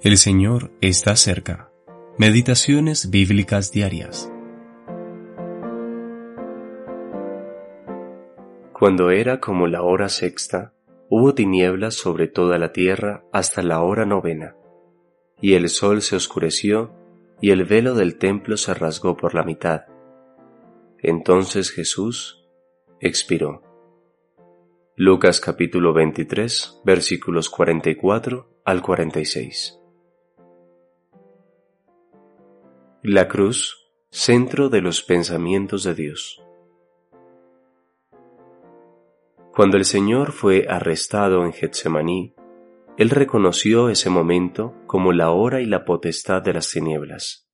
El Señor está cerca. Meditaciones bíblicas diarias. Cuando era como la hora sexta, hubo tinieblas sobre toda la tierra hasta la hora novena, y el sol se oscureció, y el velo del templo se rasgó por la mitad. Entonces Jesús expiró. Lucas capítulo 23 versículos 44 al 46. La cruz, centro de los pensamientos de Dios. Cuando el Señor fue arrestado en Getsemaní, Él reconoció ese momento como la hora y la potestad de las tinieblas.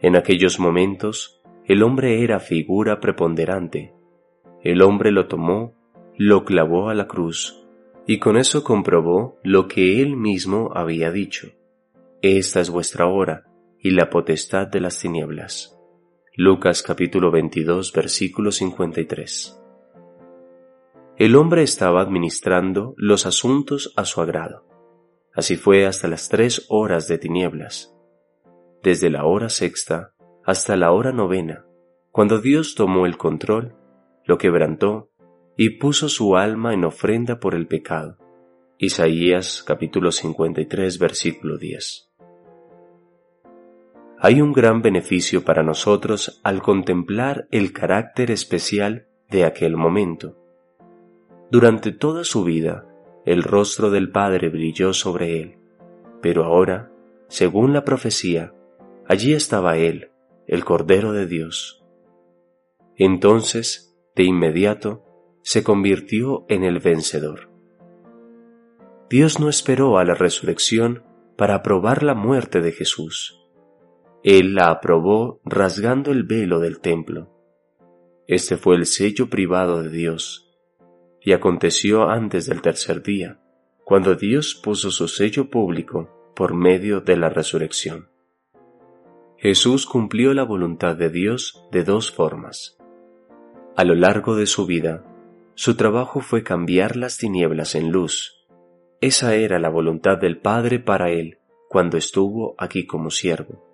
En aquellos momentos, el hombre era figura preponderante. El hombre lo tomó, lo clavó a la cruz, y con eso comprobó lo que Él mismo había dicho. Esta es vuestra hora y la potestad de las tinieblas. Lucas capítulo 22 versículo 53. El hombre estaba administrando los asuntos a su agrado. Así fue hasta las tres horas de tinieblas, desde la hora sexta hasta la hora novena, cuando Dios tomó el control, lo quebrantó y puso su alma en ofrenda por el pecado. Isaías capítulo 53 versículo 10 hay un gran beneficio para nosotros al contemplar el carácter especial de aquel momento. Durante toda su vida, el rostro del Padre brilló sobre él, pero ahora, según la profecía, allí estaba él, el Cordero de Dios. Entonces, de inmediato, se convirtió en el vencedor. Dios no esperó a la resurrección para aprobar la muerte de Jesús él la aprobó rasgando el velo del templo. Este fue el sello privado de Dios. Y aconteció antes del tercer día, cuando Dios puso su sello público por medio de la resurrección. Jesús cumplió la voluntad de Dios de dos formas. A lo largo de su vida, su trabajo fue cambiar las tinieblas en luz. Esa era la voluntad del Padre para él cuando estuvo aquí como siervo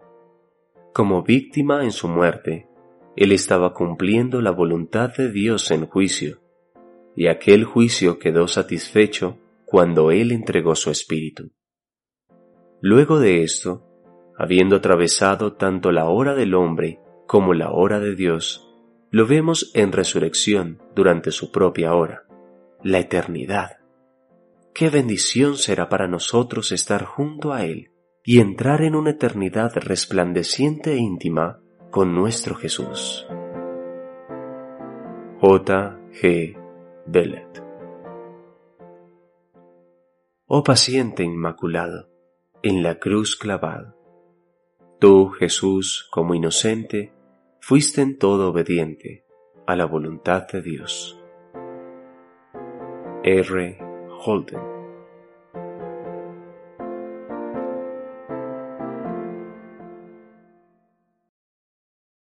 como víctima en su muerte, él estaba cumpliendo la voluntad de Dios en juicio, y aquel juicio quedó satisfecho cuando él entregó su espíritu. Luego de esto, habiendo atravesado tanto la hora del hombre como la hora de Dios, lo vemos en resurrección durante su propia hora, la eternidad. Qué bendición será para nosotros estar junto a Él y entrar en una eternidad resplandeciente e íntima con nuestro Jesús. J. G. Bellet Oh paciente inmaculado, en la cruz clavado, tú, Jesús, como inocente, fuiste en todo obediente a la voluntad de Dios. R. Holden